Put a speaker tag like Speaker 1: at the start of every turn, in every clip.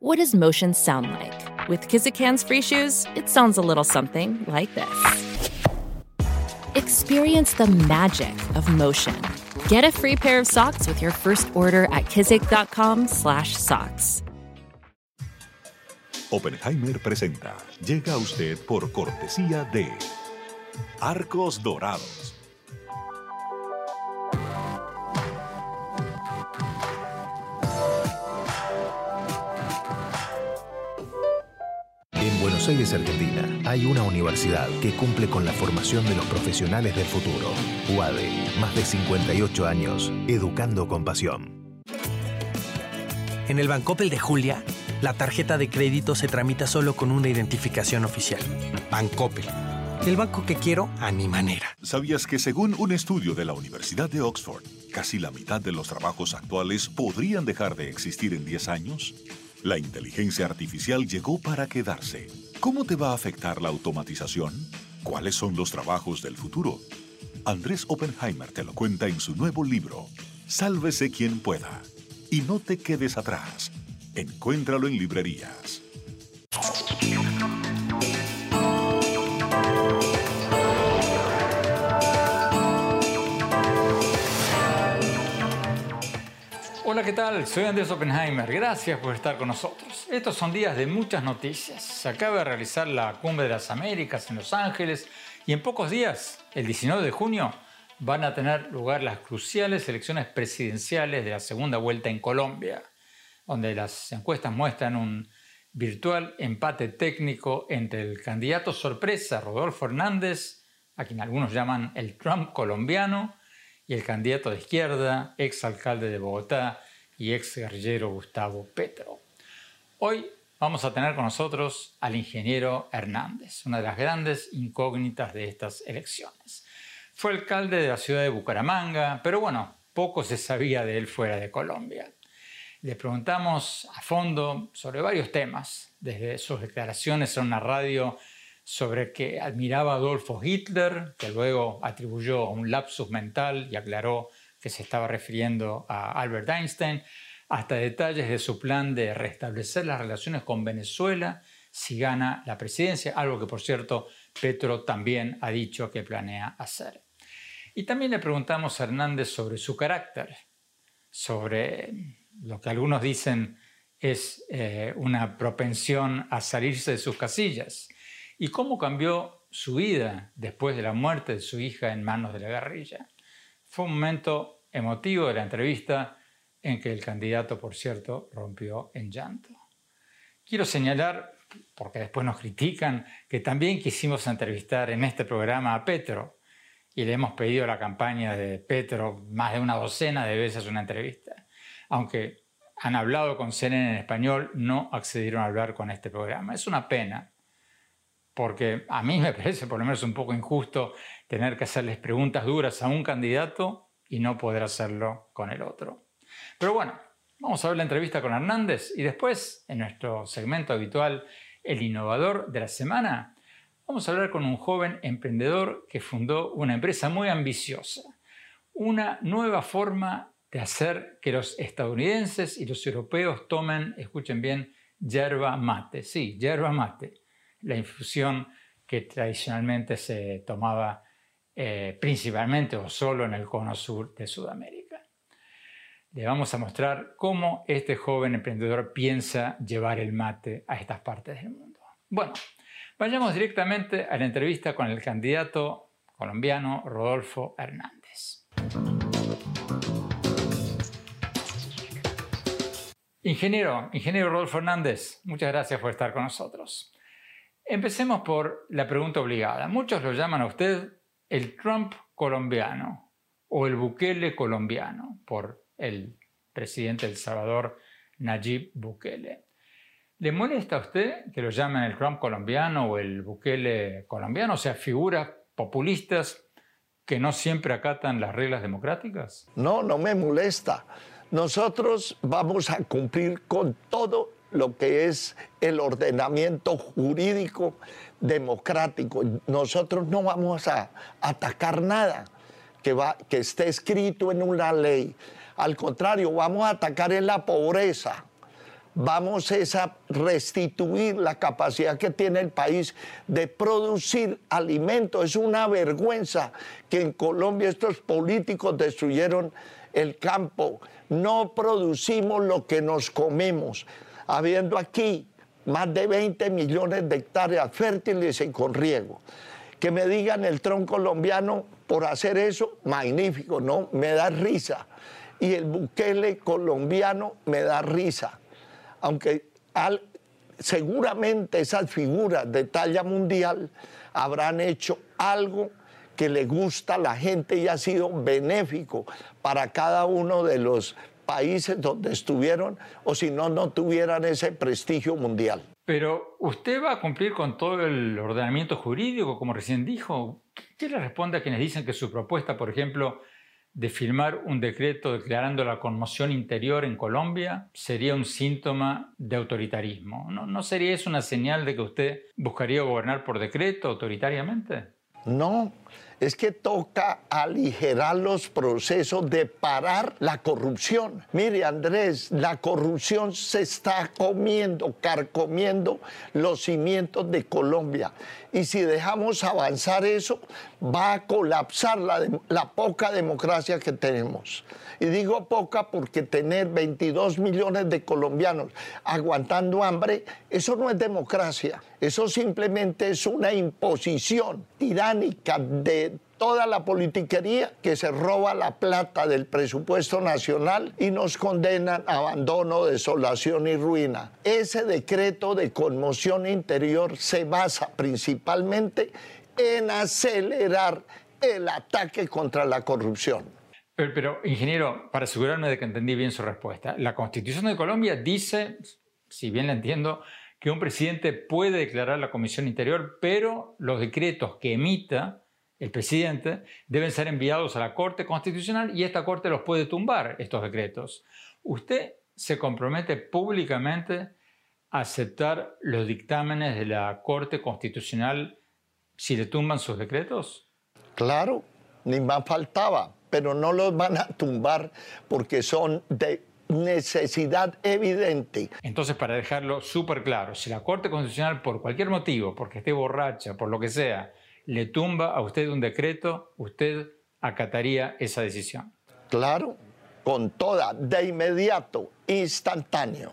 Speaker 1: What does motion sound like? With Kizikans free shoes, it sounds a little something like this. Experience the magic of motion. Get a free pair of socks with your first order at kizik.com/socks.
Speaker 2: Oppenheimer presenta. Llega a usted por cortesía de Arcos Dorados.
Speaker 3: Buenos Aires, Argentina, hay una universidad que cumple con la formación de los profesionales del futuro. UADE, más de 58 años, educando con pasión.
Speaker 4: En el Bancopel de Julia, la tarjeta de crédito se tramita solo con una identificación oficial. Bancopel. El banco que quiero a mi manera.
Speaker 2: ¿Sabías que según un estudio de la Universidad de Oxford, casi la mitad de los trabajos actuales podrían dejar de existir en 10 años? La inteligencia artificial llegó para quedarse. ¿Cómo te va a afectar la automatización? ¿Cuáles son los trabajos del futuro? Andrés Oppenheimer te lo cuenta en su nuevo libro, Sálvese quien pueda. Y no te quedes atrás. Encuéntralo en librerías.
Speaker 5: Hola, ¿qué tal? Soy Andrés Oppenheimer. Gracias por estar con nosotros. Estos son días de muchas noticias. Se acaba de realizar la Cumbre de las Américas en Los Ángeles y en pocos días, el 19 de junio, van a tener lugar las cruciales elecciones presidenciales de la segunda vuelta en Colombia, donde las encuestas muestran un virtual empate técnico entre el candidato sorpresa Rodolfo Hernández, a quien algunos llaman el Trump colombiano, y el candidato de izquierda, ex alcalde de Bogotá y ex guerrillero Gustavo Petro. Hoy vamos a tener con nosotros al ingeniero Hernández, una de las grandes incógnitas de estas elecciones. Fue alcalde de la ciudad de Bucaramanga, pero bueno, poco se sabía de él fuera de Colombia. Le preguntamos a fondo sobre varios temas, desde sus declaraciones en una radio sobre que admiraba a Adolfo Hitler, que luego atribuyó un lapsus mental y aclaró que se estaba refiriendo a Albert Einstein, hasta detalles de su plan de restablecer las relaciones con Venezuela si gana la presidencia, algo que por cierto Petro también ha dicho que planea hacer. Y también le preguntamos a Hernández sobre su carácter, sobre lo que algunos dicen es eh, una propensión a salirse de sus casillas y cómo cambió su vida después de la muerte de su hija en manos de la guerrilla. Fue un momento emotivo de la entrevista en que el candidato, por cierto, rompió en llanto. Quiero señalar, porque después nos critican, que también quisimos entrevistar en este programa a Petro y le hemos pedido a la campaña de Petro más de una docena de veces una entrevista. Aunque han hablado con CNN en español, no accedieron a hablar con este programa. Es una pena, porque a mí me parece por lo menos un poco injusto tener que hacerles preguntas duras a un candidato y no poder hacerlo con el otro. Pero bueno, vamos a ver la entrevista con Hernández y después, en nuestro segmento habitual, El innovador de la semana, vamos a hablar con un joven emprendedor que fundó una empresa muy ambiciosa, una nueva forma de hacer que los estadounidenses y los europeos tomen, escuchen bien, yerba mate. Sí, yerba mate la infusión que tradicionalmente se tomaba eh, principalmente o solo en el cono sur de Sudamérica. Le vamos a mostrar cómo este joven emprendedor piensa llevar el mate a estas partes del mundo. Bueno, vayamos directamente a la entrevista con el candidato colombiano Rodolfo Hernández. Ingeniero, ingeniero Rodolfo Hernández, muchas gracias por estar con nosotros. Empecemos por la pregunta obligada. Muchos lo llaman a usted el Trump colombiano o el Bukele colombiano por el presidente del Salvador, Nayib Bukele. ¿Le molesta a usted que lo llamen el Trump colombiano o el Bukele colombiano? O sea, figuras populistas que no siempre acatan las reglas democráticas.
Speaker 6: No, no me molesta. Nosotros vamos a cumplir con todo lo que es el ordenamiento jurídico democrático. Nosotros no vamos a atacar nada que, va, que esté escrito en una ley. Al contrario, vamos a atacar en la pobreza, vamos a restituir la capacidad que tiene el país de producir alimentos. Es una vergüenza que en Colombia estos políticos destruyeron el campo. No producimos lo que nos comemos, habiendo aquí más de 20 millones de hectáreas fértiles y con riego. Que me digan el tronco colombiano por hacer eso, magnífico, ¿no? Me da risa. Y el buquele colombiano me da risa aunque seguramente esas figuras de talla mundial habrán hecho algo que le gusta a la gente y ha sido benéfico para cada uno de los países donde estuvieron o si no, no tuvieran ese prestigio mundial.
Speaker 5: Pero usted va a cumplir con todo el ordenamiento jurídico, como recién dijo. ¿Qué le responde a quienes dicen que su propuesta, por ejemplo, de firmar un decreto declarando la conmoción interior en Colombia sería un síntoma de autoritarismo. ¿No, ¿No, sería eso una señal de que usted buscaría gobernar por decreto autoritariamente?
Speaker 6: No, es que toca aligerar los procesos de parar la corrupción. Mire, Andrés, la corrupción se está comiendo, carcomiendo los cimientos de Colombia. Y si dejamos avanzar eso, va a colapsar la, poca democracia que tenemos. Y digo poca porque tener 22 millones de colombianos aguantando hambre, eso no es democracia. Eso simplemente es una imposición tiránica de toda la politiquería que se roba la plata del presupuesto nacional y nos condenan a abandono, desolación y ruina. Ese decreto de conmoción interior se basa principalmente en acelerar el ataque contra la corrupción.
Speaker 5: Pero, ingeniero, para asegurarme de que entendí bien su respuesta, la Constitución de Colombia dice, si bien la entiendo, que un presidente puede declarar la Comisión Interior, pero los decretos que emita el presidente deben ser enviados a la Corte Constitucional y esta Corte los puede tumbar, estos decretos. ¿Usted se compromete públicamente a aceptar los dictámenes de la Corte Constitucional si le tumban sus decretos?
Speaker 6: Claro, ni más faltaba, pero no los van a tumbar porque son de necesidad evidente.
Speaker 5: Entonces, para dejarlo súper claro, si la Corte Constitucional, por cualquier motivo, porque esté borracha, por lo que sea, le tumba a usted un decreto, usted acataría esa decisión.
Speaker 6: Claro, con toda, de inmediato, instantáneo.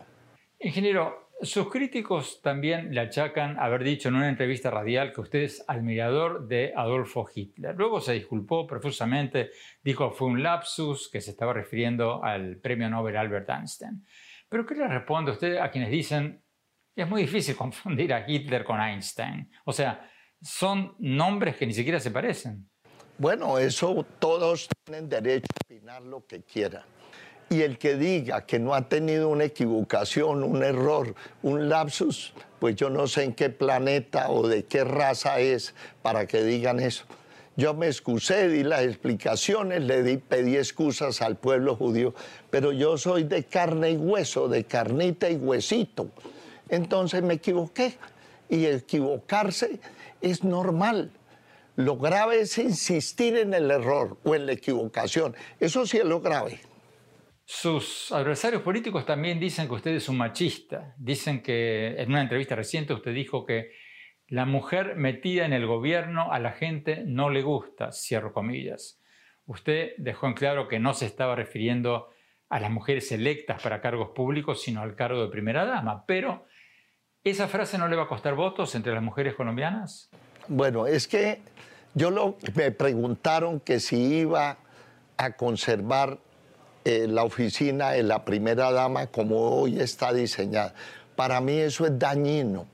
Speaker 5: Ingeniero, sus críticos también le achacan haber dicho en una entrevista radial que usted es admirador de Adolfo Hitler. Luego se disculpó profusamente, dijo fue un lapsus, que se estaba refiriendo al premio Nobel Albert Einstein. Pero ¿qué le responde usted a quienes dicen es muy difícil confundir a Hitler con Einstein? O sea, son nombres que ni siquiera se parecen.
Speaker 6: Bueno, eso todos tienen derecho a opinar lo que quieran. Y el que diga que no ha tenido una equivocación, un error, un lapsus, pues yo no sé en qué planeta o de qué raza es para que digan eso. Yo me excusé, di las explicaciones, le di, pedí excusas al pueblo judío, pero yo soy de carne y hueso, de carnita y huesito. Entonces me equivoqué. Y equivocarse es normal. Lo grave es insistir en el error o en la equivocación. Eso sí es lo grave.
Speaker 5: Sus adversarios políticos también dicen que usted es un machista. Dicen que en una entrevista reciente usted dijo que la mujer metida en el gobierno a la gente no le gusta, cierro comillas. Usted dejó en claro que no se estaba refiriendo a las mujeres electas para cargos públicos, sino al cargo de primera dama. Pero, ¿esa frase no le va a costar votos entre las mujeres colombianas?
Speaker 6: Bueno, es que yo me preguntaron que si iba a conservar eh, la oficina de la primera dama como hoy está diseñada. Para mí eso es dañino,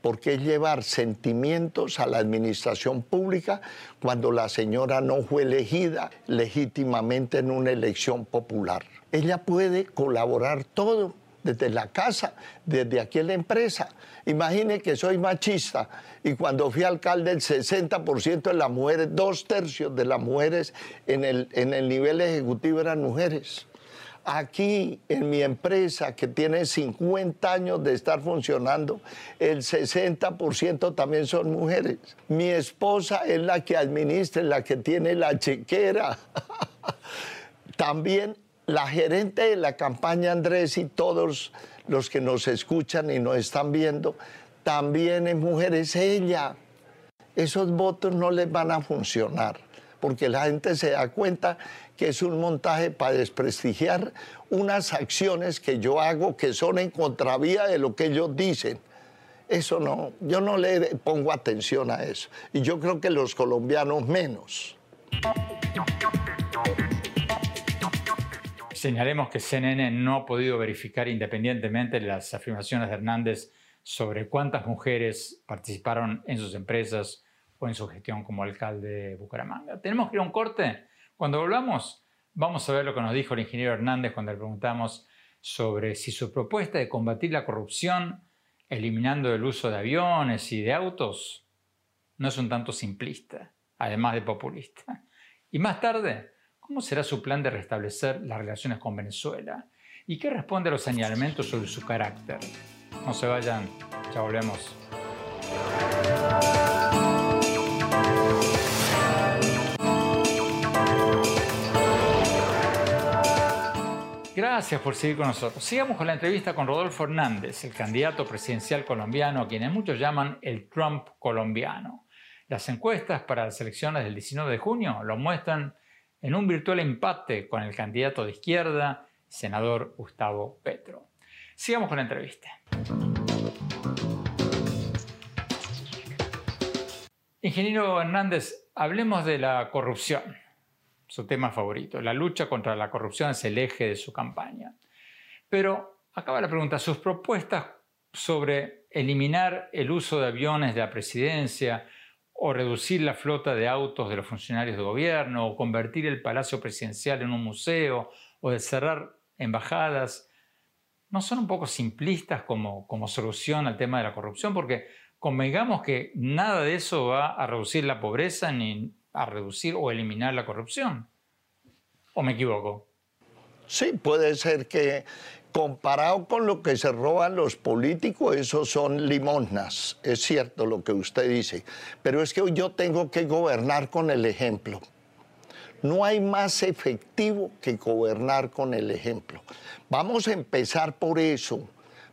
Speaker 6: porque es llevar sentimientos a la administración pública cuando la señora no fue elegida legítimamente en una elección popular. Ella puede colaborar todo desde la casa, desde aquí en la empresa. Imagine que soy machista y cuando fui alcalde el 60% de las mujeres, dos tercios de las mujeres en el, en el nivel ejecutivo eran mujeres. Aquí en mi empresa, que tiene 50 años de estar funcionando, el 60% también son mujeres. Mi esposa es la que administra, la que tiene la chequera. también la gerente de la campaña Andrés y todos los que nos escuchan y nos están viendo, también es mujer, es ella. Esos votos no les van a funcionar, porque la gente se da cuenta que es un montaje para desprestigiar unas acciones que yo hago que son en contravía de lo que ellos dicen. Eso no, yo no le pongo atención a eso. Y yo creo que los colombianos menos.
Speaker 5: Señalemos que CNN no ha podido verificar independientemente las afirmaciones de Hernández sobre cuántas mujeres participaron en sus empresas o en su gestión como alcalde de Bucaramanga. Tenemos que ir a un corte. Cuando volvamos, vamos a ver lo que nos dijo el ingeniero Hernández cuando le preguntamos sobre si su propuesta de combatir la corrupción eliminando el uso de aviones y de autos no es un tanto simplista, además de populista. Y más tarde, ¿cómo será su plan de restablecer las relaciones con Venezuela? ¿Y qué responde a los señalamientos sobre su carácter? No se vayan, ya volvemos. Gracias por seguir con nosotros. Sigamos con la entrevista con Rodolfo Hernández, el candidato presidencial colombiano, a quienes muchos llaman el Trump colombiano. Las encuestas para las elecciones del 19 de junio lo muestran en un virtual empate con el candidato de izquierda, senador Gustavo Petro. Sigamos con la entrevista. Ingeniero Hernández, hablemos de la corrupción, su tema favorito. La lucha contra la corrupción es el eje de su campaña. Pero acaba la pregunta, sus propuestas sobre eliminar el uso de aviones de la presidencia o reducir la flota de autos de los funcionarios de gobierno o convertir el Palacio Presidencial en un museo o de cerrar embajadas, ¿no son un poco simplistas como, como solución al tema de la corrupción? Porque convengamos que nada de eso va a reducir la pobreza ni a reducir o eliminar la corrupción. ¿O me equivoco?
Speaker 6: Sí, puede ser que comparado con lo que se roban los políticos, esos son limosnas. Es cierto lo que usted dice. Pero es que yo tengo que gobernar con el ejemplo. No hay más efectivo que gobernar con el ejemplo. Vamos a empezar por eso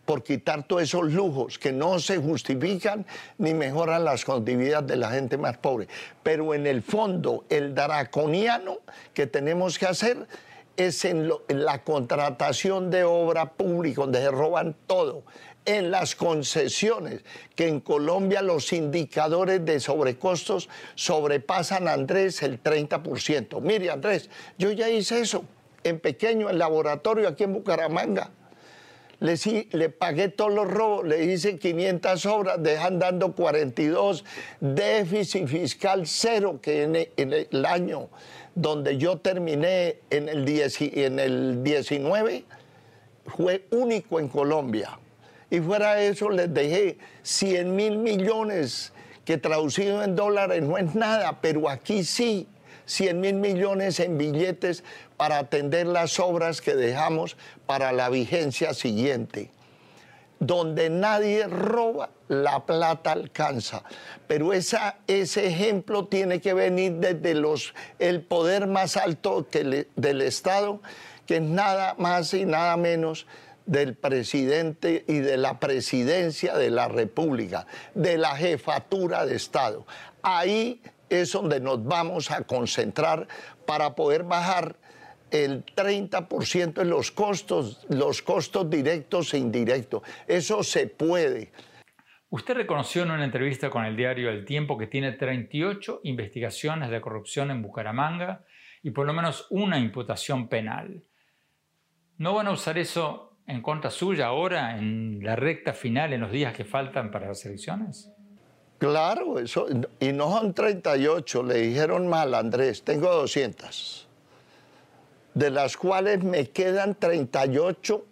Speaker 6: por quitar todos esos lujos que no se justifican ni mejoran las condiciones de la gente más pobre. Pero en el fondo, el draconiano que tenemos que hacer es en, la contratación de obra pública, donde se roban todo en las concesiones, que en Colombia los indicadores de sobrecostos sobrepasan, Andrés, el 30%. Mire, Andrés, yo ya hice eso en pequeño, en laboratorio aquí en Bucaramanga le, le pagué todos los robos, le hice 500 obras, dejan dando 42, déficit fiscal cero, que en el, año donde yo terminé en el, en el 19 fue único en Colombia. Y fuera de eso les dejé 100 mil millones que traducido en dólares no es nada, pero aquí sí, 100 mil millones en billetes para atender las obras que dejamos para la vigencia siguiente. Donde nadie roba, la plata alcanza. Pero ese ejemplo tiene que venir desde los, el poder más alto que del Estado, que es nada más y nada menos del presidente y de la presidencia de la República, de la jefatura de Estado. Ahí es donde nos vamos a concentrar para poder bajar el 30% en los costos, los costos directos e indirectos. Eso se puede.
Speaker 5: Usted reconoció en una entrevista con el diario El Tiempo que tiene 38 investigaciones de corrupción en Bucaramanga y por lo menos una imputación penal. ¿No van a usar eso en contra suya ahora, en la recta final, en los días que faltan para las elecciones?
Speaker 6: Claro, eso, y no son 38, le dijeron mal, Andrés, tengo 200 de las cuales me quedan 38,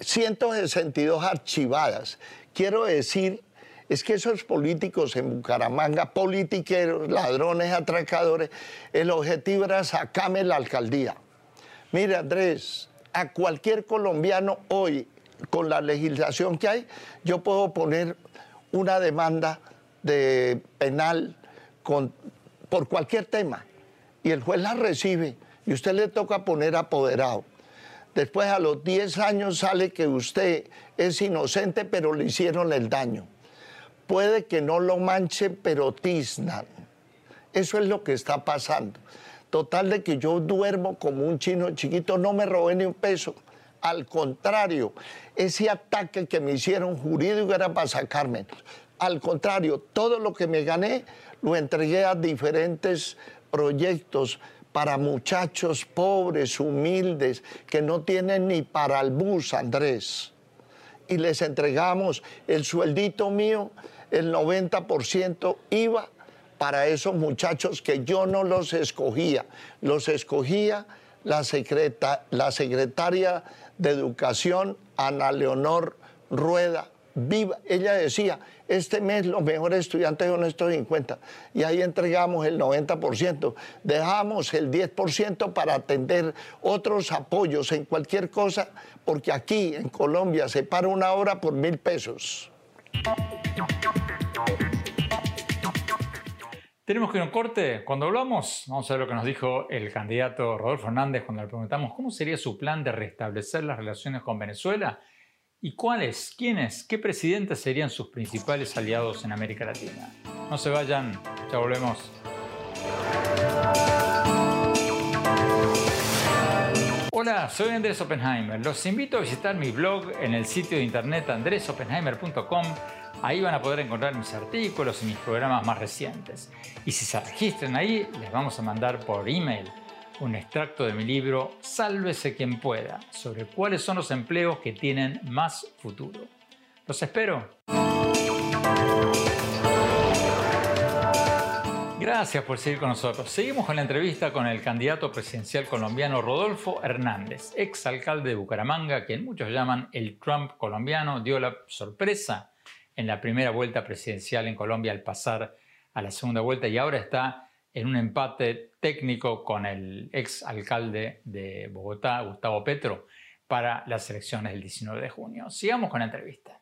Speaker 6: 162 archivadas. Quiero decir, es que esos políticos en Bucaramanga, politiqueros, ladrones, atracadores, el objetivo era sacarme la alcaldía. Mire, Andrés, a cualquier colombiano hoy, con la legislación que hay, yo puedo poner una demanda de penal por cualquier tema y el juez la recibe y usted le toca poner apoderado. Después a los 10 años sale que usted es inocente, pero le hicieron el daño. Puede que no lo manche, pero tiznan. Eso es lo que está pasando. Total de que yo duermo como un chino chiquito, no me robé ni un peso. Al contrario, ese ataque que me hicieron jurídico era para sacarme. Al contrario, todo lo que me gané lo entregué a diferentes proyectos para muchachos pobres, humildes, que no tienen ni para el bus, Andrés. Y les entregamos el sueldito mío, el 90% iba para esos muchachos que yo no los escogía, los escogía la, la secretaria de Educación, Ana Leonor Rueda Viva. Ella decía, este mes los mejores estudiantes son estos 50 y ahí entregamos el 90%. Dejamos el 10% para atender otros apoyos en cualquier cosa, porque aquí en Colombia se para una hora por mil pesos.
Speaker 5: Tenemos que ir a un corte. Cuando hablamos, vamos a ver lo que nos dijo el candidato Rodolfo Hernández cuando le preguntamos cómo sería su plan de restablecer las relaciones con Venezuela y cuáles, quiénes, qué presidentes serían sus principales aliados en América Latina. No se vayan, ya volvemos. Hola, soy Andrés Oppenheimer. Los invito a visitar mi blog en el sitio de internet andresoppenheimer.com Ahí van a poder encontrar mis artículos y mis programas más recientes. Y si se registran ahí, les vamos a mandar por email un extracto de mi libro Sálvese quien pueda, sobre cuáles son los empleos que tienen más futuro. Los espero. Gracias por seguir con nosotros. Seguimos con la entrevista con el candidato presidencial colombiano Rodolfo Hernández, ex alcalde de Bucaramanga, quien muchos llaman el Trump colombiano, dio la sorpresa en la primera vuelta presidencial en Colombia al pasar a la segunda vuelta y ahora está en un empate técnico con el ex alcalde de Bogotá, Gustavo Petro, para las elecciones del 19 de junio. Sigamos con la entrevista.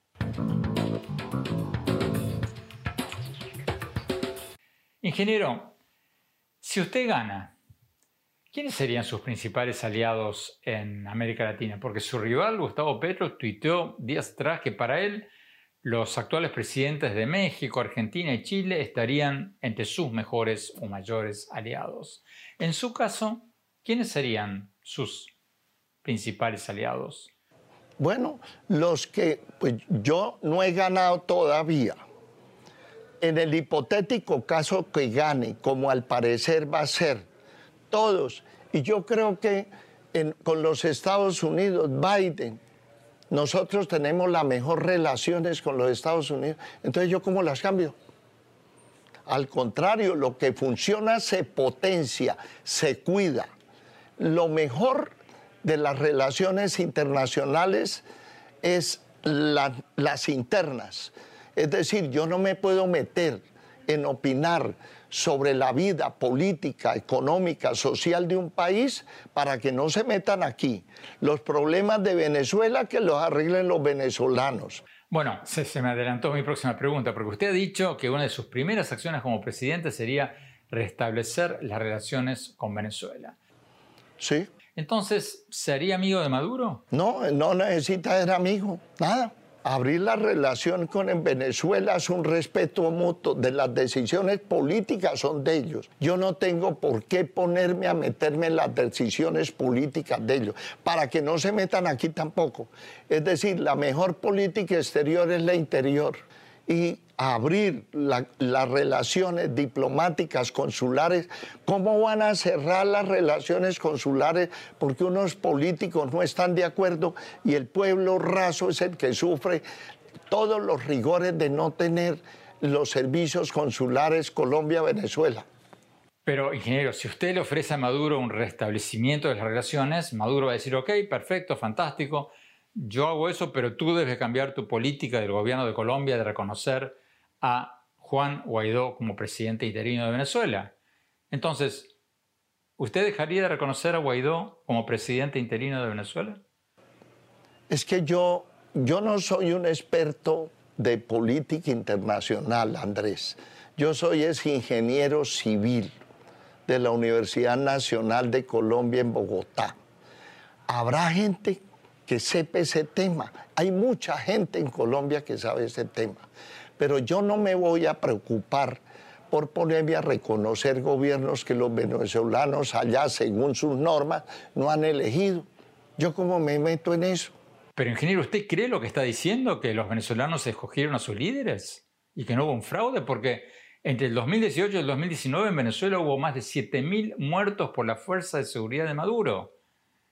Speaker 5: Ingeniero, si usted gana, ¿quiénes serían sus principales aliados en América Latina? Porque su rival, Gustavo Petro, tuiteó días atrás que para él los actuales presidentes de México, Argentina y Chile estarían entre sus mejores o mayores aliados. En su caso, ¿quiénes serían sus principales aliados?
Speaker 6: Bueno, los que pues, yo no he ganado todavía. En el hipotético caso que gane, como al parecer va a ser, todos, y yo creo que con los Estados Unidos, Biden, nosotros tenemos las mejores relaciones con los Estados Unidos, entonces yo cómo las cambio. Al contrario, lo que funciona se potencia, se cuida. Lo mejor de las relaciones internacionales es las internas. Es decir, yo no me puedo meter en opinar sobre la vida política, económica, social de un país para que no se metan aquí. Los problemas de Venezuela que los arreglen los venezolanos.
Speaker 5: Bueno, se, se, me adelantó mi próxima pregunta, porque usted ha dicho que una de sus primeras acciones como presidente sería restablecer las relaciones con Venezuela.
Speaker 6: Sí.
Speaker 5: Entonces, ¿sería amigo de Maduro?
Speaker 6: No, no necesita ser amigo, nada abrir la relación con Venezuela es un respeto mutuo de las decisiones políticas son de ellos. Yo no tengo por qué ponerme a meterme en las decisiones políticas de ellos, para que no se metan aquí tampoco. Es decir, la mejor política exterior es la interior y abrir las relaciones diplomáticas, consulares, ¿cómo van a cerrar las relaciones consulares porque unos políticos no están de acuerdo y el pueblo raso es el que sufre todos los rigores de no tener los servicios consulares Colombia-Venezuela?
Speaker 5: Pero, ingeniero, si usted le ofrece a Maduro un restablecimiento de las relaciones, Maduro va a decir, ok, perfecto, fantástico, yo hago eso, pero tú debes cambiar tu política del gobierno de Colombia de reconocer a Juan Guaidó como presidente interino de Venezuela. Entonces, ¿usted dejaría de reconocer a Guaidó como presidente interino de Venezuela?
Speaker 6: Es que yo, yo no soy un experto de política internacional, Andrés. Yo soy ese ingeniero civil de la Universidad Nacional de Colombia en Bogotá habrá gente que sepa ese tema. Hay mucha gente en Colombia que sabe ese tema. Pero yo no me voy a preocupar por ponerme a reconocer gobiernos que los venezolanos allá, según sus normas, no han elegido. Yo como me meto en eso.
Speaker 5: Pero ingeniero, ¿usted cree lo que está diciendo, que los venezolanos escogieron a sus líderes y que no hubo un fraude? Porque entre el 2018 y el 2019 en Venezuela hubo más de 7.000 muertos por la Fuerza de Seguridad de Maduro.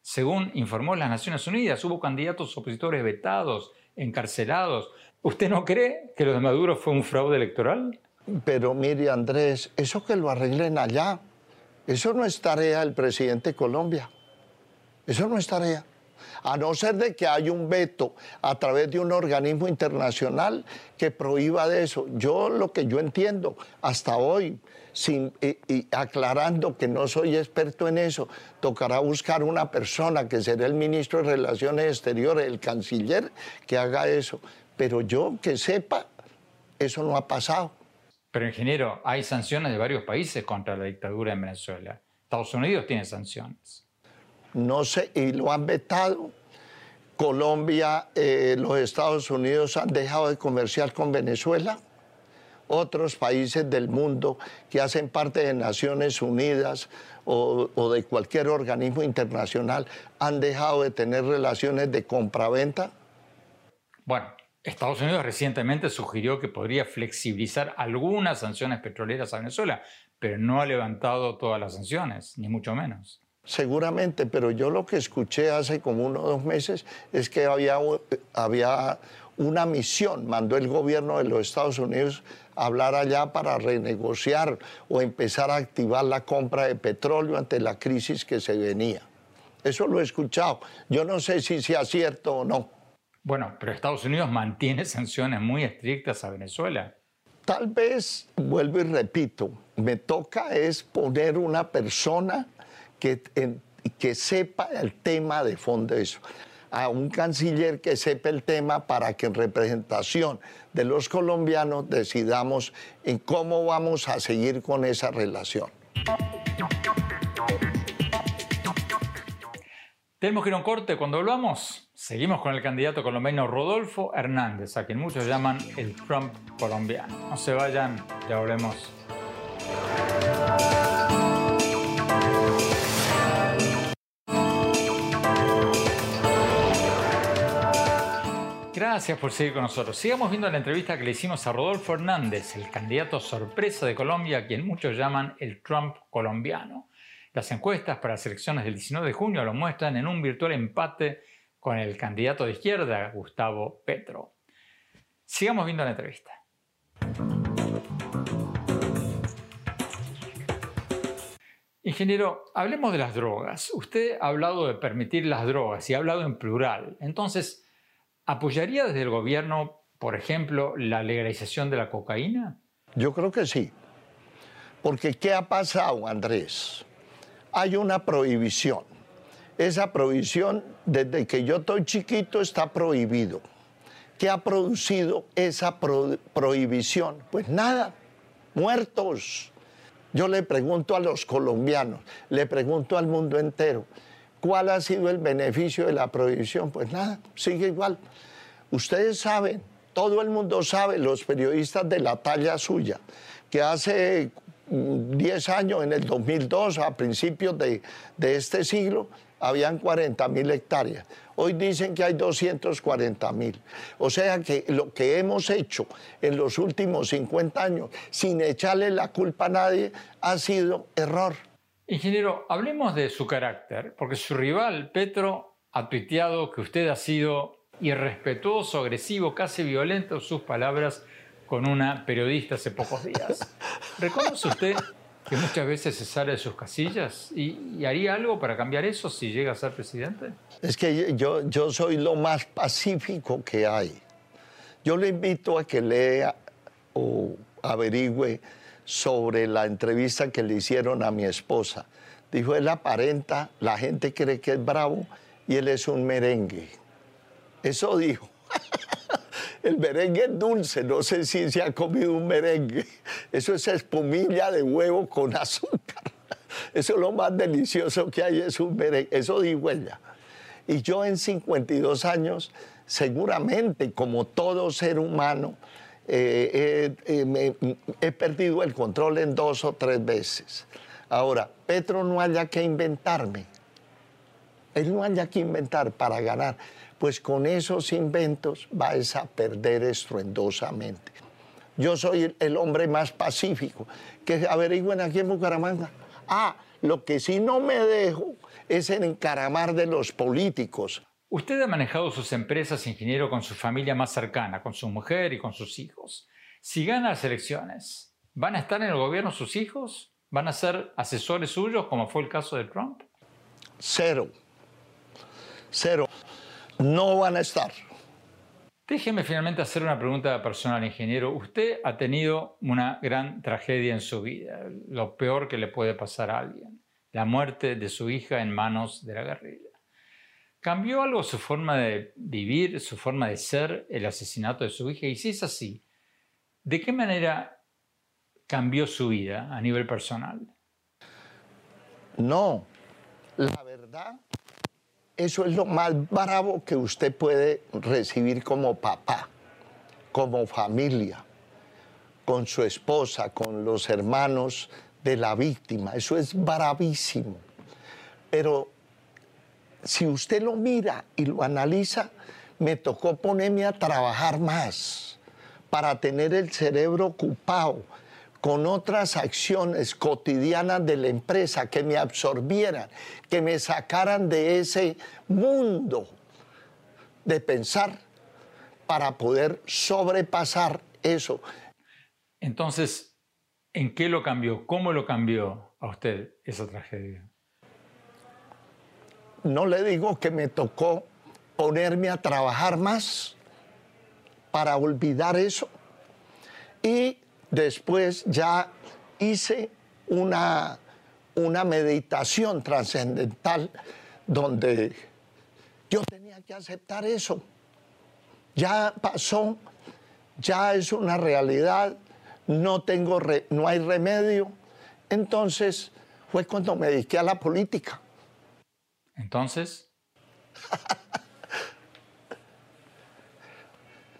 Speaker 5: Según informó las Naciones Unidas, hubo candidatos opositores vetados, encarcelados. ¿Usted no cree que lo de Maduro fue un fraude electoral?
Speaker 6: Pero mire, Andrés, eso que lo arreglen allá, eso no es tarea del presidente de Colombia. Eso no es tarea. A no ser de que haya un veto a través de un organismo internacional que prohíba de eso. Yo lo que yo entiendo hasta hoy, sin, aclarando que no soy experto en eso, tocará buscar una persona que será el ministro de Relaciones Exteriores, el canciller, que haga eso. Pero yo que sepa, eso no ha pasado.
Speaker 5: Pero ingeniero, hay sanciones de varios países contra la dictadura en Venezuela. Estados Unidos tiene sanciones.
Speaker 6: No sé, y lo han vetado. Colombia, eh, los Estados Unidos han dejado de comerciar con Venezuela otros países del mundo que hacen parte de Naciones Unidas o, de cualquier organismo internacional han dejado de tener relaciones de compra-venta?
Speaker 5: Bueno, Estados Unidos recientemente sugirió que podría flexibilizar algunas sanciones petroleras a Venezuela, pero no ha levantado todas las sanciones, ni mucho menos.
Speaker 6: Seguramente, pero yo lo que escuché hace como uno o dos meses es que había, había una misión, mandó el gobierno de los Estados Unidos a hablar allá para renegociar o empezar a activar la compra de petróleo ante la crisis que se venía. Eso lo he escuchado. Yo no sé si sea cierto o no.
Speaker 5: Bueno, pero Estados Unidos mantiene sanciones muy estrictas a Venezuela.
Speaker 6: Tal vez, vuelvo y repito, me toca es poner una persona que, sepa el tema de fondo eso a un canciller que sepa el tema para que en representación de los colombianos decidamos en cómo vamos a seguir con esa relación.
Speaker 5: Tenemos que ir a un corte. Cuando volvamos, seguimos con el candidato colombiano Rodolfo Hernández, a quien muchos llaman el Trump colombiano. No se vayan, ya volvemos. Gracias por seguir con nosotros. Sigamos viendo la entrevista que le hicimos a Rodolfo Hernández, el candidato sorpresa de Colombia, a quien muchos llaman el Trump colombiano. Las encuestas para las elecciones del 19 de junio lo muestran en un virtual empate con el candidato de izquierda, Gustavo Petro. Sigamos viendo la entrevista. Ingeniero, hablemos de las drogas. Usted ha hablado de permitir las drogas y ha hablado en plural. Entonces, ¿Apoyaría desde el gobierno, por ejemplo, la legalización de la cocaína?
Speaker 6: Yo creo que sí. Porque ¿qué ha pasado, Andrés? Hay una prohibición. Esa prohibición, desde que yo estoy chiquito, está prohibido. ¿Qué ha producido esa prohibición? Pues nada, muertos. Yo le pregunto a los colombianos, le pregunto al mundo entero, ¿Cuál ha sido el beneficio de la prohibición? Pues nada, sigue igual. Ustedes saben, todo el mundo sabe, los periodistas de la talla suya, que hace 10 mm, años, en el 2002, a principios de, de este siglo, habían 40 mil hectáreas. Hoy dicen que hay 240 mil. O sea que lo que hemos hecho en los últimos 50 años, sin echarle la culpa a nadie, ha sido error.
Speaker 5: Ingeniero, hablemos de su carácter, porque su rival, Petro, ha tuiteado que usted ha sido irrespetuoso, agresivo, casi violento, sus palabras, con una periodista hace pocos días. ¿Reconoce usted que muchas veces se sale de sus casillas? ¿Y, haría algo para cambiar eso si llega a ser presidente?
Speaker 6: Es que yo, yo soy lo más pacífico que hay. Yo le invito a que lea o averigüe sobre la entrevista que le hicieron a mi esposa. Dijo, él aparenta, la gente cree que es bravo y él es un merengue. Eso dijo. El merengue es dulce, no sé si se ha comido un merengue. Eso es espumilla de huevo con azúcar. Eso es lo más delicioso que hay, es un merengue. Eso dijo ella. Y yo en 52 años, seguramente, como todo ser humano, eh, eh, he perdido el control en dos o tres veces. Ahora, Petro no haya que inventarme. Él no haya que inventar para ganar. Pues con esos inventos vas a perder estruendosamente. Yo soy el hombre más pacífico. Que averigüen aquí en Bucaramanga. Ah, lo que sí no me dejo es en encaramar de los políticos.
Speaker 5: Usted ha manejado sus empresas, ingeniero, con su familia más cercana, con su mujer y con sus hijos. Si gana las elecciones, ¿van a estar en el gobierno sus hijos? ¿Van a ser asesores suyos, como fue el caso de Trump?
Speaker 6: Cero. Cero. No van a estar.
Speaker 5: Déjeme finalmente hacer una pregunta personal, ingeniero. Usted ha tenido una gran tragedia en su vida, lo peor que le puede pasar a alguien, la muerte de su hija en manos de la guerrilla. ¿Cambió algo su forma de vivir, su forma de ser, el asesinato de su hija? Y si es así, ¿de qué manera cambió su vida a nivel personal?
Speaker 6: No, la verdad eso es lo más bravo que usted puede recibir como papá, como familia, con su esposa, con los hermanos de la víctima. Eso es bravísimo. Pero si usted lo mira y lo analiza, me tocó ponerme a trabajar más para tener el cerebro ocupado con otras acciones cotidianas de la empresa que me absorbieran, que me sacaran de ese mundo de pensar para poder sobrepasar eso.
Speaker 5: Entonces, ¿en qué lo cambió? ¿Cómo lo cambió a usted esa tragedia?
Speaker 6: No le digo que me tocó ponerme a trabajar más para olvidar eso y Después ya hice una, una meditación trascendental donde yo tenía que aceptar eso. Ya pasó, ya es una realidad, no, tengo no hay remedio. Entonces fue cuando me dediqué a la política.
Speaker 5: Entonces.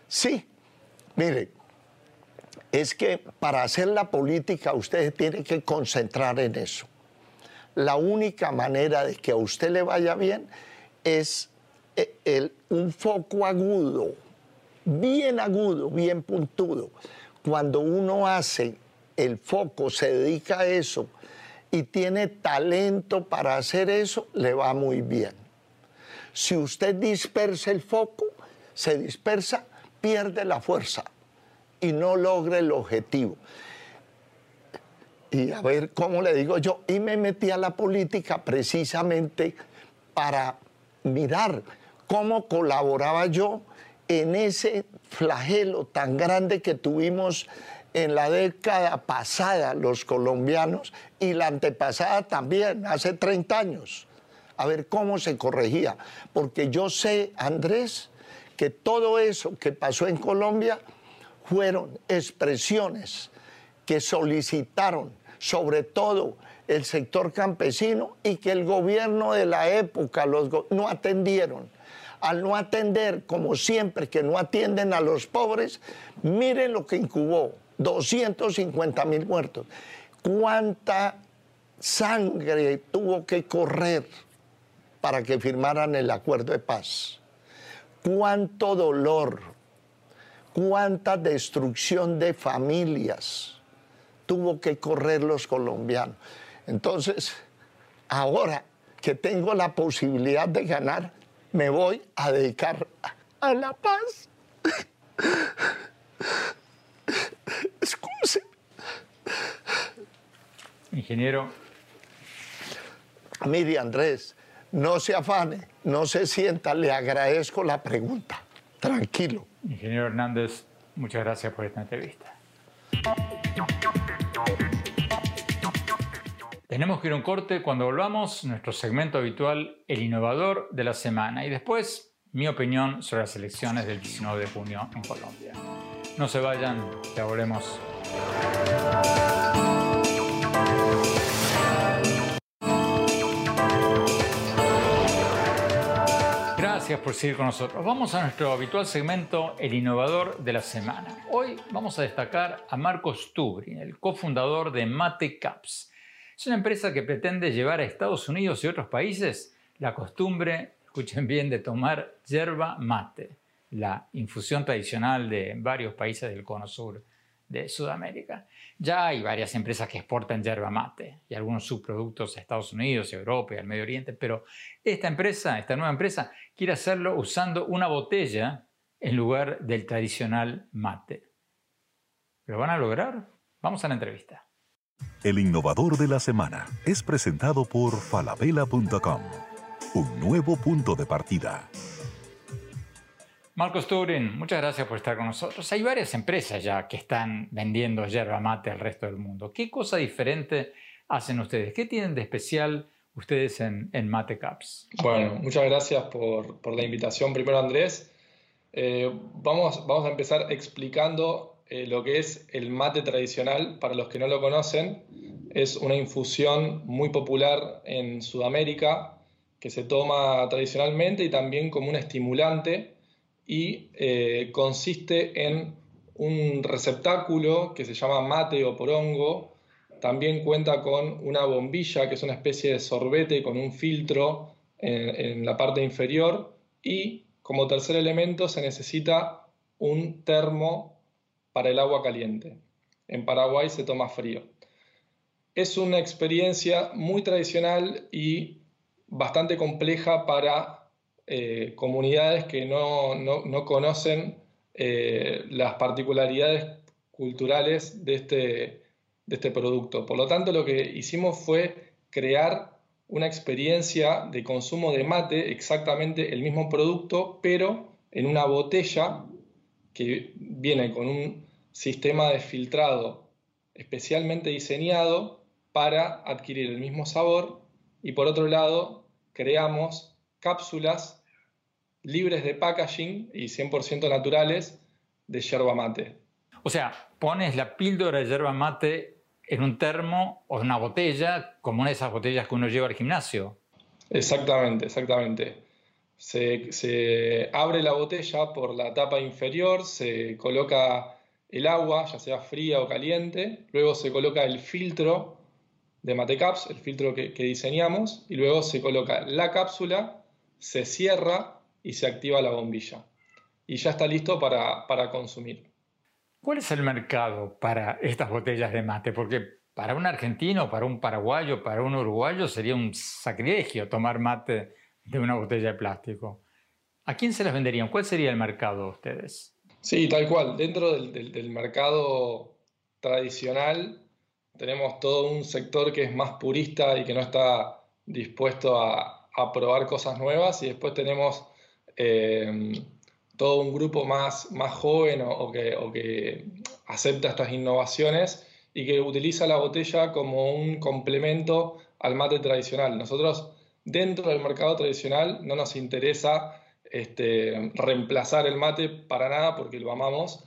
Speaker 6: sí, mire, es que para hacer la política usted tiene que concentrar en eso. La única manera de que a usted le vaya bien es eh, un foco agudo, bien agudo, bien puntudo. Cuando uno hace el foco, se dedica a eso y tiene talento para hacer eso, le va muy bien. Si usted dispersa el foco, se dispersa, pierde la fuerza y no logre el objetivo. Y a ver, ¿cómo le digo yo? Y me metí a la política precisamente para mirar cómo colaboraba yo en ese flagelo tan grande que tuvimos en la década pasada los colombianos y la antepasada también, hace 30 años. A ver cómo se corregía. Porque yo sé, Andrés, que todo eso que pasó en Colombia fueron expresiones que solicitaron sobre todo el sector campesino y que el gobierno de la época los no atendieron. Al no atender, como siempre, que no atienden a los pobres, miren lo que incubó, 250 mil muertos. ¿Cuánta sangre tuvo que correr para que firmaran el acuerdo de paz? ¿Cuánto dolor? cuánta destrucción de familias tuvo que correr los colombianos. Entonces, ahora que tengo la posibilidad de ganar, me voy a dedicar a la paz. Excuse.
Speaker 5: Ingeniero.
Speaker 6: Mire, Andrés, no se afane, no se sienta, le agradezco la pregunta. Tranquilo.
Speaker 5: Ingeniero Hernández, muchas gracias por esta entrevista. Tenemos que ir a un corte. Cuando volvamos, nuestro segmento habitual, el innovador de la semana. Y después, mi opinión sobre las elecciones del 19 de junio en Colombia. No se vayan, ya volvemos. gracias por seguir con nosotros. Vamos a nuestro habitual segmento, El Innovador de la Semana. Hoy vamos a destacar a Marcos Tubrin, el cofundador de Mate Caps. Es una empresa que pretende llevar a Estados Unidos y otros países la costumbre, escuchen bien, de tomar yerba mate, la infusión tradicional de varios países del cono sur de Sudamérica. Ya hay varias empresas que exportan yerba mate y algunos subproductos a Estados Unidos, Europa y al Medio Oriente, pero esta empresa, esta nueva empresa, quiere hacerlo usando una botella en lugar del tradicional mate. ¿Lo van a lograr? Vamos a la entrevista.
Speaker 2: El innovador de la semana es presentado por falabella.com, un nuevo punto de partida.
Speaker 5: Marcos Turin, muchas gracias por estar con nosotros. Hay varias empresas ya que están vendiendo yerba mate al resto del mundo. ¿Qué cosa diferente hacen ustedes? ¿Qué tienen de especial ustedes en, Mate Caps?
Speaker 7: Bueno, muchas gracias por, la invitación. Primero, Andrés, eh, vamos, vamos a empezar explicando eh, lo que es el mate tradicional. Para los que no lo conocen, es una infusión muy popular en Sudamérica que se toma tradicionalmente y también como un estimulante y eh, consiste en un receptáculo que se llama mate o porongo. También cuenta con una bombilla, que es una especie de sorbete con un filtro en, la parte inferior. Y como tercer elemento se necesita un termo para el agua caliente. En Paraguay se toma frío. Es una experiencia muy tradicional y bastante compleja para eh, comunidades que no, conocen eh, las particularidades culturales de este, de este producto. Por lo tanto, lo que hicimos fue crear una experiencia de consumo de mate, exactamente el mismo producto, pero en una botella que viene con un sistema de filtrado especialmente diseñado para adquirir el mismo sabor y por otro lado creamos cápsulas libres de packaging y 100% naturales de yerba mate.
Speaker 5: O sea, pones la píldora de yerba mate en un termo o en una botella, como una de esas botellas que uno lleva al gimnasio.
Speaker 7: Exactamente, exactamente. Se, se, abre la botella por la tapa inferior, se coloca el agua, ya sea fría o caliente, luego se coloca el filtro de Matecaps, el filtro que, que diseñamos, y luego se coloca la cápsula se cierra y se activa la bombilla. Y ya está listo para, consumir.
Speaker 5: ¿Cuál es el mercado para estas botellas de mate? Porque para un argentino, para un paraguayo, para un uruguayo sería un sacrilegio tomar mate de una botella de plástico. ¿A quién se las venderían? ¿Cuál sería el mercado de ustedes?
Speaker 7: Sí, tal cual. Dentro del mercado tradicional tenemos todo un sector que es más purista y que no está dispuesto a, a probar cosas nuevas y después tenemos eh, todo un grupo más, más joven o, que, que acepta estas innovaciones y que utiliza la botella como un complemento al mate tradicional. Nosotros dentro del mercado tradicional no nos interesa este, reemplazar el mate para nada porque lo amamos,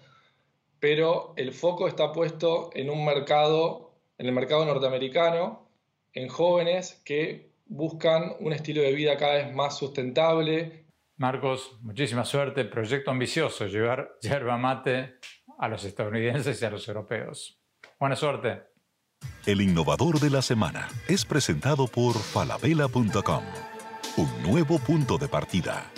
Speaker 7: pero el foco está puesto en un mercado, en el mercado norteamericano, en jóvenes que buscan un estilo de vida cada vez más sustentable.
Speaker 5: Marcos, muchísima suerte. Proyecto ambicioso, llevar yerba mate a los estadounidenses y a los europeos. Buena suerte.
Speaker 2: El innovador de la semana es presentado por falabella.com, un nuevo punto de partida.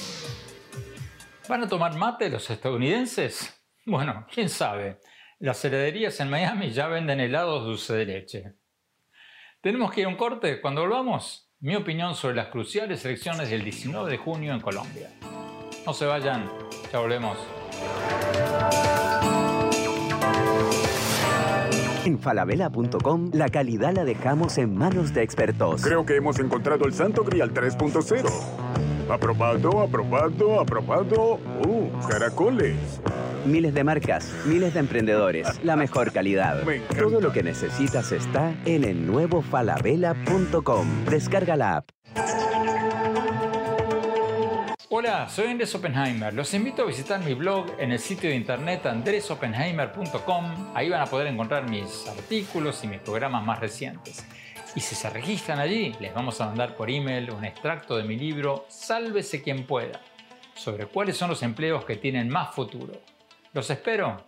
Speaker 5: ¿Van a tomar mate los estadounidenses? Bueno, quién sabe. Las heladerías en Miami ya venden helados dulce de leche. Tenemos que ir a un corte. Cuando volvamos, mi opinión sobre las cruciales elecciones del 19 de junio en Colombia. No se vayan, ya volvemos.
Speaker 8: En falabella.com la calidad la dejamos en manos de expertos.
Speaker 9: Creo que hemos encontrado el Santo Grial 3.0. Aprobado, aprobado, aprobado. ¡Uh, caracoles!
Speaker 8: Miles de marcas, miles de emprendedores, la mejor calidad. Todo lo que necesitas está en el nuevo falabella.com. Descarga la app.
Speaker 5: Hola, soy Andrés Oppenheimer. Los invito a visitar mi blog en el sitio de internet andresoppenheimer.com. Ahí van a poder encontrar mis artículos y mis programas más recientes. Y si se registran allí, les vamos a mandar por email un extracto de mi libro Sálvese quien pueda sobre cuáles son los empleos que tienen más futuro. Los espero.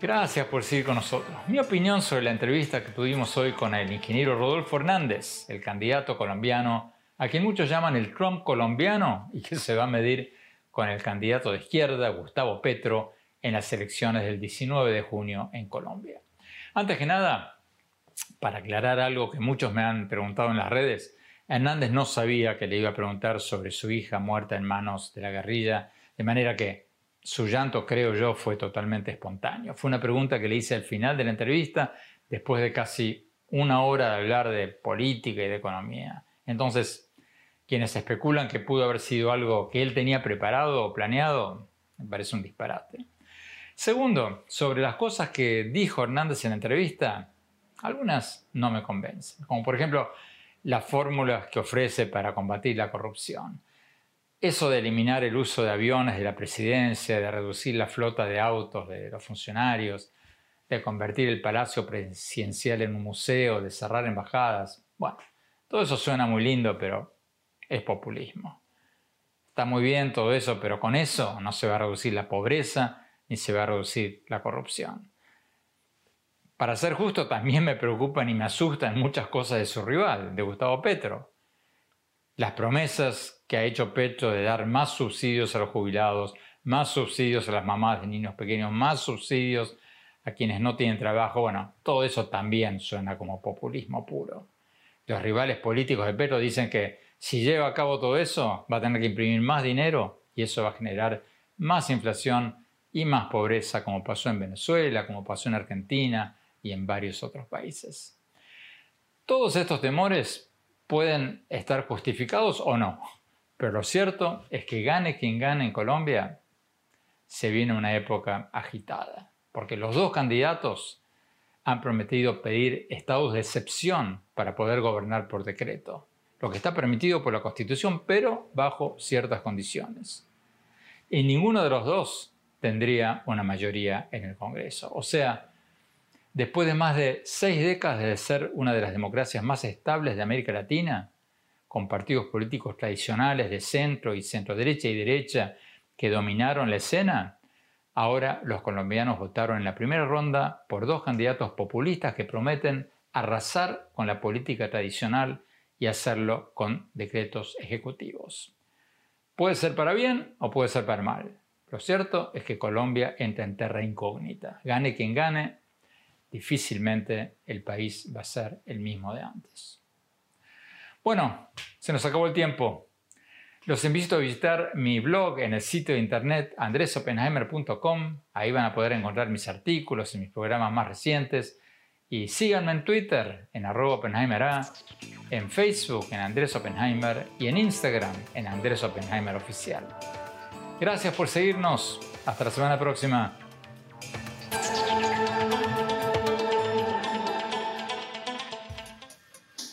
Speaker 5: Gracias por seguir con nosotros. Mi opinión sobre la entrevista que tuvimos hoy con el ingeniero Rodolfo Hernández, el candidato colombiano, a quien muchos llaman el Trump colombiano y que se va a medir con el candidato de izquierda, Gustavo Petro, en las elecciones del 19 de junio en Colombia. Antes que nada, para aclarar algo que muchos me han preguntado en las redes, Hernández no sabía que le iba a preguntar sobre su hija muerta en manos de la guerrilla, de manera que su llanto, creo yo, fue totalmente espontáneo. Fue una pregunta que le hice al final de la entrevista, después de casi una hora de hablar de política y de economía. Entonces, quienes especulan que pudo haber sido algo que él tenía preparado o planeado, me parece un disparate. Segundo, sobre las cosas que dijo Hernández en la entrevista, algunas no me convencen, como por ejemplo las fórmulas que ofrece para combatir la corrupción. Eso de eliminar el uso de aviones de la presidencia, de reducir la flota de autos de los funcionarios, de convertir el palacio presidencial en un museo, de cerrar embajadas. Bueno, todo eso suena muy lindo, pero es populismo. Está muy bien todo eso, pero con eso no se va a reducir la pobreza, ni se va a reducir la corrupción. Para ser justo, también me preocupan y me asustan muchas cosas de su rival, de Gustavo Petro. Las promesas que ha hecho Petro de dar más subsidios a los jubilados, más subsidios a las mamás de niños pequeños, más subsidios a quienes no tienen trabajo, bueno, todo eso también suena como populismo puro. Los rivales políticos de Petro dicen que si lleva a cabo todo eso, va a tener que imprimir más dinero y eso va a generar más inflación y más pobreza, como pasó en Venezuela, como pasó en Argentina y en varios otros países. Todos estos temores pueden estar justificados o no, pero lo cierto es que gane quien gane en Colombia, se viene una época agitada, porque los dos candidatos han prometido pedir estados de excepción para poder gobernar por decreto, lo que está permitido por la Constitución, pero bajo ciertas condiciones. Y ninguno de los dos tendría una mayoría en el Congreso. O sea, después de más de seis décadas de ser una de las democracias más estables de América Latina, con partidos políticos tradicionales de centro y centro derecha y derecha que dominaron la escena, ahora los colombianos votaron en la primera ronda por dos candidatos populistas que prometen arrasar con la política tradicional y hacerlo con decretos ejecutivos. Puede ser para bien o puede ser para mal. Lo cierto es que Colombia entra en terra incógnita. Gane quien gane, difícilmente el país va a ser el mismo de antes. Bueno, se nos acabó el tiempo. Los invito a visitar mi blog en el sitio de internet andresopenheimer.com. Ahí van a poder encontrar mis artículos y mis programas más recientes. Y síganme en Twitter en arroba en Facebook en Andrés Oppenheimer y en Instagram en Andrés Oppenheimer Oficial. Gracias por seguirnos. Hasta la semana próxima.